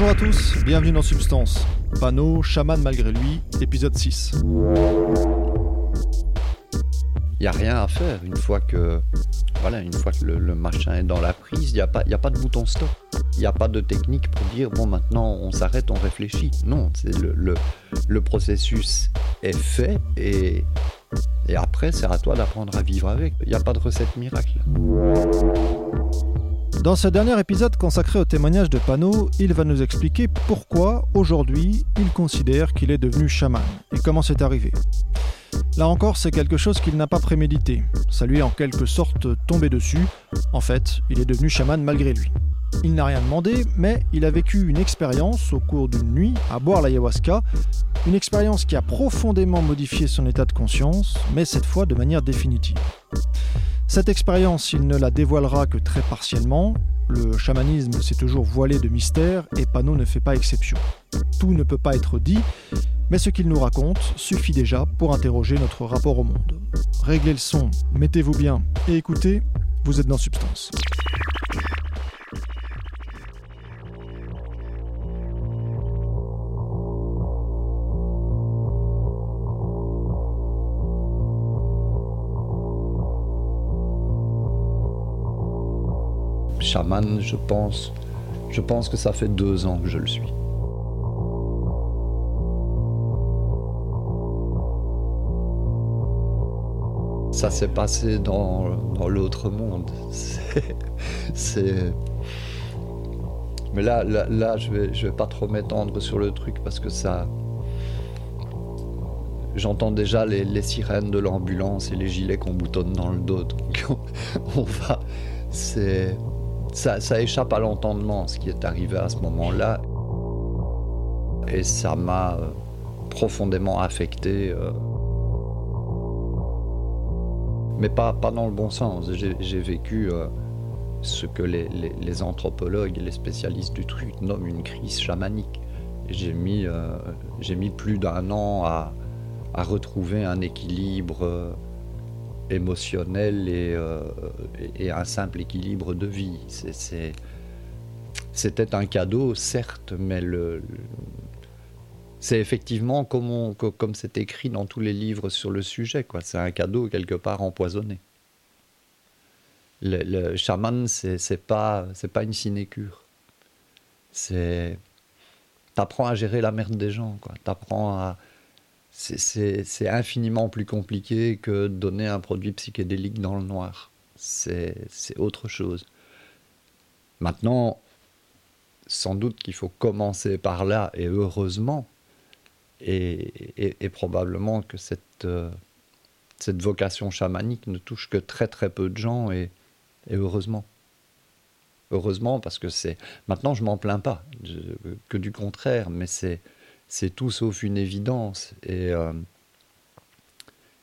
Bonjour à tous, bienvenue dans Substance. Panneau, chaman malgré lui, épisode 6. Il n'y a rien à faire une fois que, voilà, une fois que le, machin est dans la prise, il n'y a, pas, a pas de bouton stop. Il n'y a pas de technique pour dire bon maintenant on s'arrête, on réfléchit. Non, le, le, processus est fait et, et après c'est à toi d'apprendre à vivre avec. Il n'y a pas de recette miracle. Dans ce dernier épisode consacré au témoignage de Pano, il va nous expliquer pourquoi aujourd'hui il considère qu'il est devenu chaman et comment c'est arrivé. Là encore, c'est quelque chose qu'il n'a pas prémédité. Ça lui est en quelque sorte tombé dessus. En fait, il est devenu chaman malgré lui. Il n'a rien demandé, mais il a vécu une expérience au cours d'une nuit à boire l'ayahuasca, une expérience qui a profondément modifié son état de conscience, mais cette fois de manière définitive. Cette expérience, il ne la dévoilera que très partiellement. Le chamanisme s'est toujours voilé de mystère et Pano ne fait pas exception. Tout ne peut pas être dit, mais ce qu'il nous raconte suffit déjà pour interroger notre rapport au monde. Réglez le son, mettez-vous bien et écoutez, vous êtes dans Substance. Chaman, je pense, je pense que ça fait deux ans que je le suis. Ça s'est passé dans, l'autre monde. C'est. Mais là, là, je vais, je vais pas trop m'étendre sur le truc parce que ça. J'entends déjà les, les, sirènes de l'ambulance et les gilets qu'on boutonne dans le dos. Donc on va. C'est ça, échappe à l'entendement, ce qui est arrivé à ce moment-là. Et ça m'a euh, profondément affecté. Euh, mais pas, dans le bon sens. J'ai vécu euh, ce que les, anthropologues et les spécialistes du truc nomment une crise chamanique. J'ai mis, plus d'un an à, retrouver un équilibre émotionnel euh, et, un simple équilibre de vie. C'était un cadeau, certes, mais c'est effectivement comme, c'est écrit dans tous les livres sur le sujet. C'est un cadeau quelque part empoisonné. Le, le chaman, c'est pas, pas une sinécure. C'est. T'apprends à gérer la merde des gens, quoi. T'apprends à, c'est infiniment plus compliqué que donner un produit psychédélique dans le noir. C'est autre chose. Maintenant, sans doute qu'il faut commencer par là, et heureusement, et, probablement que cette, euh, cette vocation chamanique ne touche que très très peu de gens, et, heureusement. Heureusement, parce que c'est. Maintenant, je m'en plains pas, que du contraire, mais c'est c'est tout sauf une évidence. Et, euh,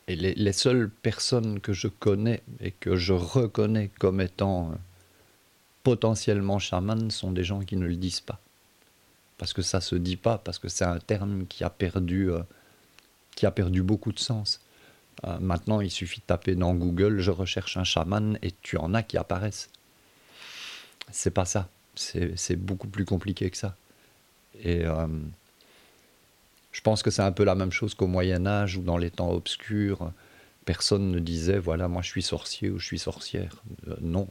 les, seules personnes que je connais et que je reconnais comme étant euh, potentiellement chamanes sont des gens qui ne le disent pas. Parce que ça se dit pas, parce que c'est un terme qui a perdu, euh, qui a perdu beaucoup de sens. maintenant, il suffit de taper dans Google, je recherche un chaman, et tu en as qui apparaissent. C'est pas ça. C'est beaucoup plus compliqué que ça. Et je pense que c'est un peu la même chose qu'au Moyen Âge ou dans les temps obscurs. Personne ne disait, voilà, moi je suis sorcier ou je suis sorcière. Euh, non,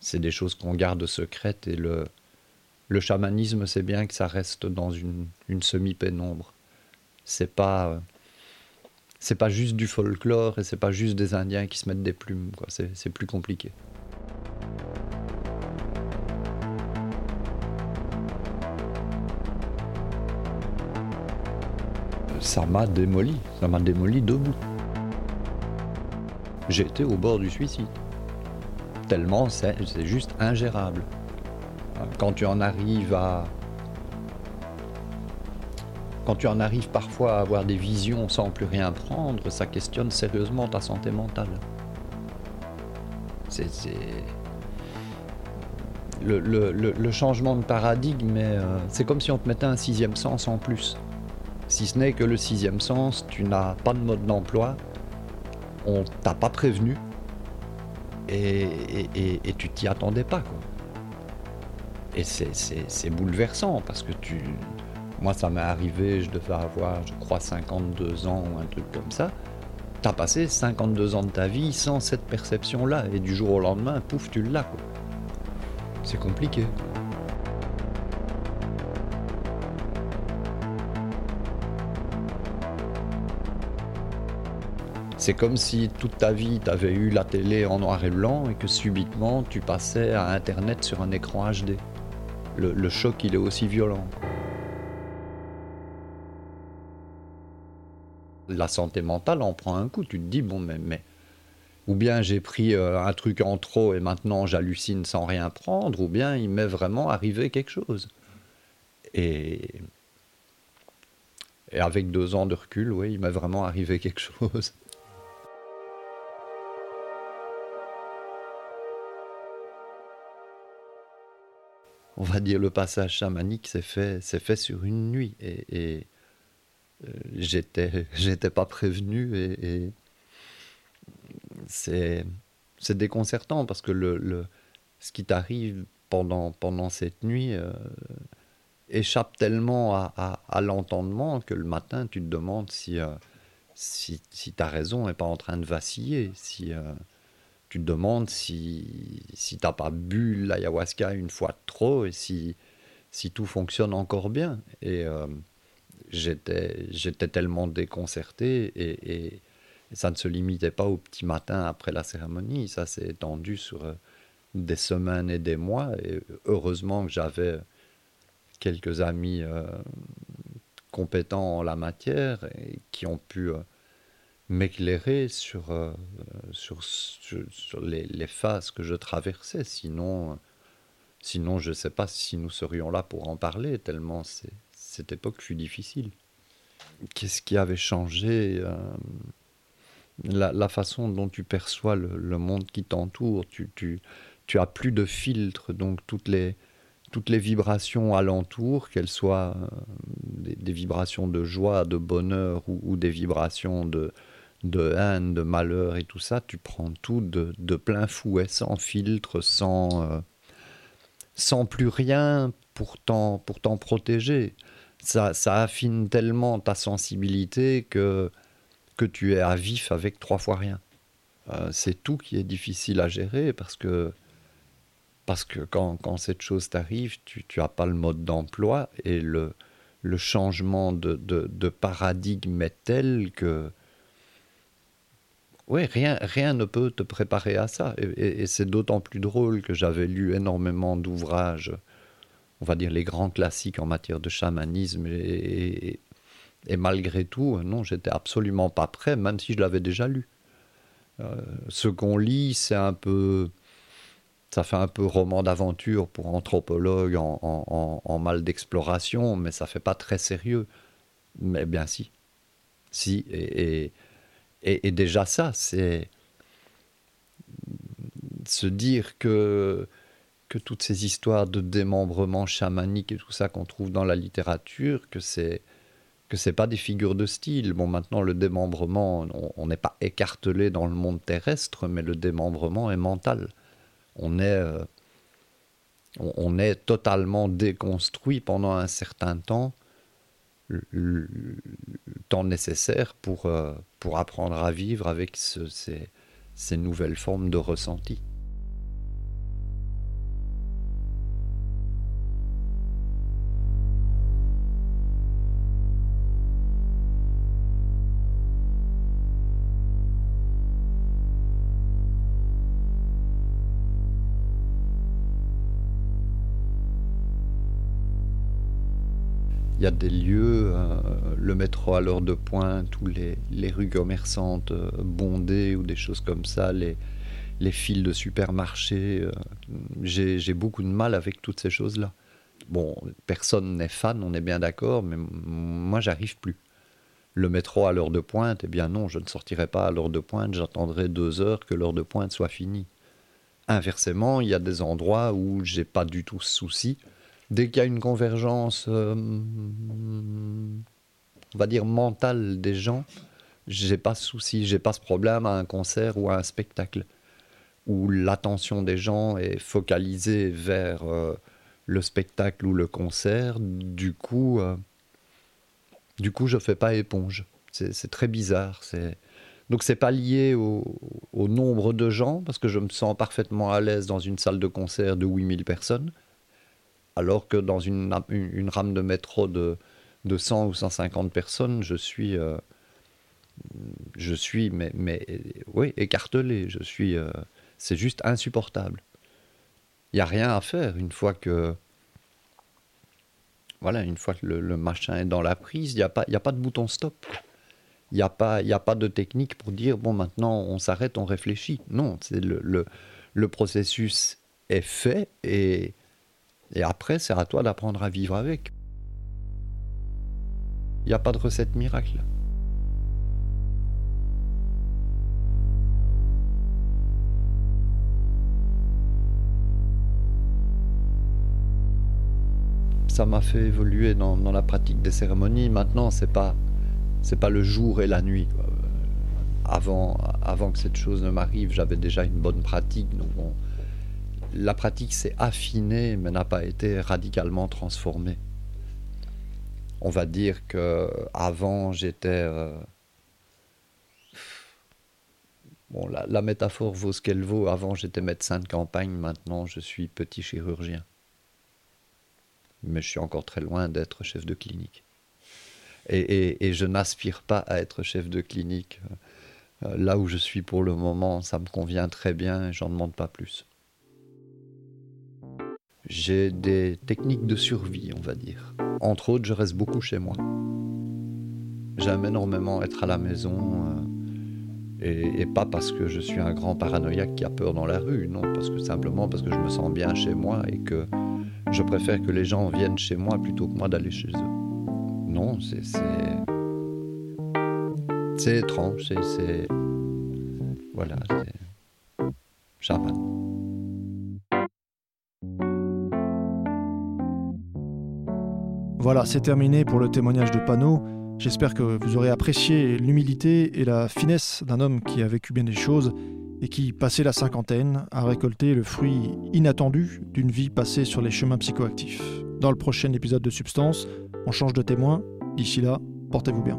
c'est des choses qu'on garde secrètes et le, le chamanisme, c'est bien que ça reste dans une, semi-pénombre. C'est pas, c'est pas juste du folklore et c'est pas juste des Indiens qui se mettent des plumes. C'est plus compliqué. Ça m'a démoli, ça m'a démoli debout. J'étais au bord du suicide. Tellement c'est juste ingérable. Quand tu en arrives à. Quand tu en arrives parfois à avoir des visions sans plus rien prendre, ça questionne sérieusement ta santé mentale. C'est. Le, changement de paradigme, euh, c'est comme si on te mettait un sixième sens en plus. Si ce n'est que le sixième sens, tu n'as pas de mode d'emploi, on t'a pas prévenu et, tu t'y attendais pas. Et c'est bouleversant parce que tu. Moi, ça m'est arrivé, je devais avoir, je crois, 52 ans ou un truc comme ça. T'as passé 52 ans de ta vie sans cette perception-là, et du jour au lendemain, pouf, tu l'as. C'est compliqué. C'est comme si toute ta vie, tu avais eu la télé en noir et blanc et que subitement, tu passais à Internet sur un écran HD. Le, choc, il est aussi violent. La santé mentale en prend un coup. Tu te dis, bon, mais, mais ou bien j'ai pris euh, un truc en trop et maintenant j'hallucine sans rien prendre, ou bien il m'est vraiment arrivé quelque chose. Et, et avec deux ans de recul, oui, il m'est vraiment arrivé quelque chose. On va dire, le passage chamanique s'est fait, fait sur une nuit. Et, et euh, j'étais, pas prévenu. Et, c'est, déconcertant parce que le, ce qui t'arrive pendant, pendant cette nuit euh, échappe tellement à, l'entendement que le matin, tu te demandes si, euh, si, si ta raison n'est pas en train de vaciller. Si tu te demandes si, si tu n'as pas bu l'ayahuasca une fois de trop et si, si tout fonctionne encore bien. Et euh, j'étais, j'étais tellement déconcerté et, et, ça ne se limitait pas au petit matin après la cérémonie, ça s'est étendu sur euh, des semaines et des mois. Et heureusement que j'avais quelques amis euh, compétents en la matière et qui ont pu m'éclairer sur, euh, sur, sur, les, les, phases que je traversais. Sinon, sinon je ne sais pas si nous serions là pour en parler, tellement cette époque fut difficile. Qu'est-ce qui avait changé euh, la, la, façon dont tu perçois le, monde qui t'entoure? Tu, tu, tu as plus de filtre, donc toutes les, toutes les vibrations alentour, qu'elles soient euh, des, vibrations de joie, de bonheur ou des vibrations de, de haine, de malheur et tout ça, tu prends tout de, plein fouet, sans filtre, sans, euh, sans plus rien pour t'en, pour t'en protéger. Ça, ça affine tellement ta sensibilité que, que tu es à vif avec trois fois rien. Euh, c'est tout qui est difficile à gérer parce que, parce que quand, quand cette chose t'arrive, tu n'as pas le mode d'emploi et le, le changement de, de, de paradigme est tel que oui, rien, ne peut te préparer à ça. Et, c'est d'autant plus drôle que j'avais lu énormément d'ouvrages, on va dire les grands classiques en matière de chamanisme. Et, malgré tout, non, j'étais absolument pas prêt, même si je l'avais déjà lu. Euh, ce qu'on lit, c'est un peu. Ça fait un peu roman d'aventure pour anthropologue en, en mal d'exploration, mais ça fait pas très sérieux. Mais bien si. Si, et, et, déjà ça, c'est se dire que, que toutes ces histoires de démembrement chamanique et tout ça qu'on trouve dans la littérature, que c'est que c'est pas des figures de style. Bon, maintenant, le démembrement, on n'est pas écartelé dans le monde terrestre, mais le démembrement est mental. On est, euh, on est totalement déconstruit pendant un certain temps le, temps nécessaire pour, euh, pour apprendre à vivre avec ces, ces nouvelles formes de ressenti. Il y a des lieux, euh, le métro à l'heure de pointe, ou les, les rues commerçantes euh, bondées, ou des choses comme ça, les, les fils de supermarchés. Euh, j'ai beaucoup de mal avec toutes ces choses-là. Bon, personne n'est fan, on est bien d'accord, mais moi, j'arrive plus. Le métro à l'heure de pointe, eh bien non, je ne sortirai pas à l'heure de pointe, j'attendrai deux heures que l'heure de pointe soit finie. Inversement, il y a des endroits où j'ai pas du tout ce souci dès qu'il y a une convergence, euh, on va dire, mentale des gens, j'ai pas de souci, j'ai pas ce problème à un concert ou à un spectacle où l'attention des gens est focalisée vers, euh, le spectacle ou le concert. Du coup, euh, du coup, je fais pas éponge. C'est très bizarre. Donc c'est pas lié au, nombre de gens parce que je me sens parfaitement à l'aise dans une salle de concert de 8000 personnes, alors que dans une, rame de métro de, de 100 ou 150 personnes, je suis euh, je suis mais, oui écartelé. Je suis euh, c'est juste insupportable. Il n'y a rien à faire une fois que voilà, une fois que le, machin est dans la prise, il n'y a, pas, a pas de bouton stop. Il n'y a, pas, a pas de technique pour dire, bon, maintenant, on s'arrête, on réfléchit. Non, c'est le, le, processus est fait et, et après, c'est à toi d'apprendre à vivre avec. Il n'y a pas de recette miracle. ça m'a fait évoluer dans, la pratique des cérémonies. Maintenant, c'est pas c'est pas le jour et la nuit. Avant, avant que cette chose ne m'arrive, j'avais déjà une bonne pratique. La pratique s'est affinée, mais n'a pas été radicalement transformée. On va dire que avant j'étais euh, Bon, la, métaphore vaut ce qu'elle vaut. Avant, j'étais médecin de campagne, maintenant, je suis petit chirurgien mais je suis encore très loin d'être chef de clinique. Et, je n'aspire pas à être chef de clinique. Euh, là où je suis pour le moment, ça me convient très bien et j'en demande pas plus. J'ai des techniques de survie, on va dire. Entre autres, je reste beaucoup chez moi. J'aime énormément être à la maison. Euh, et, pas parce que je suis un grand paranoïaque qui a peur dans la rue, non, parce que simplement parce que je me sens bien chez moi et que je préfère que les gens viennent chez moi plutôt que moi d'aller chez eux. Non, c'est. C'est étrange, c'est. Voilà, c'est. Chaman. Voilà, c'est terminé pour le témoignage de Panot. J'espère que vous aurez apprécié l'humilité et la finesse d'un homme qui a vécu bien des choses et qui, passé la cinquantaine, a récolté le fruit inattendu d'une vie passée sur les chemins psychoactifs. Dans le prochain épisode de Substance, on change de témoin. D'ici là, portez-vous bien.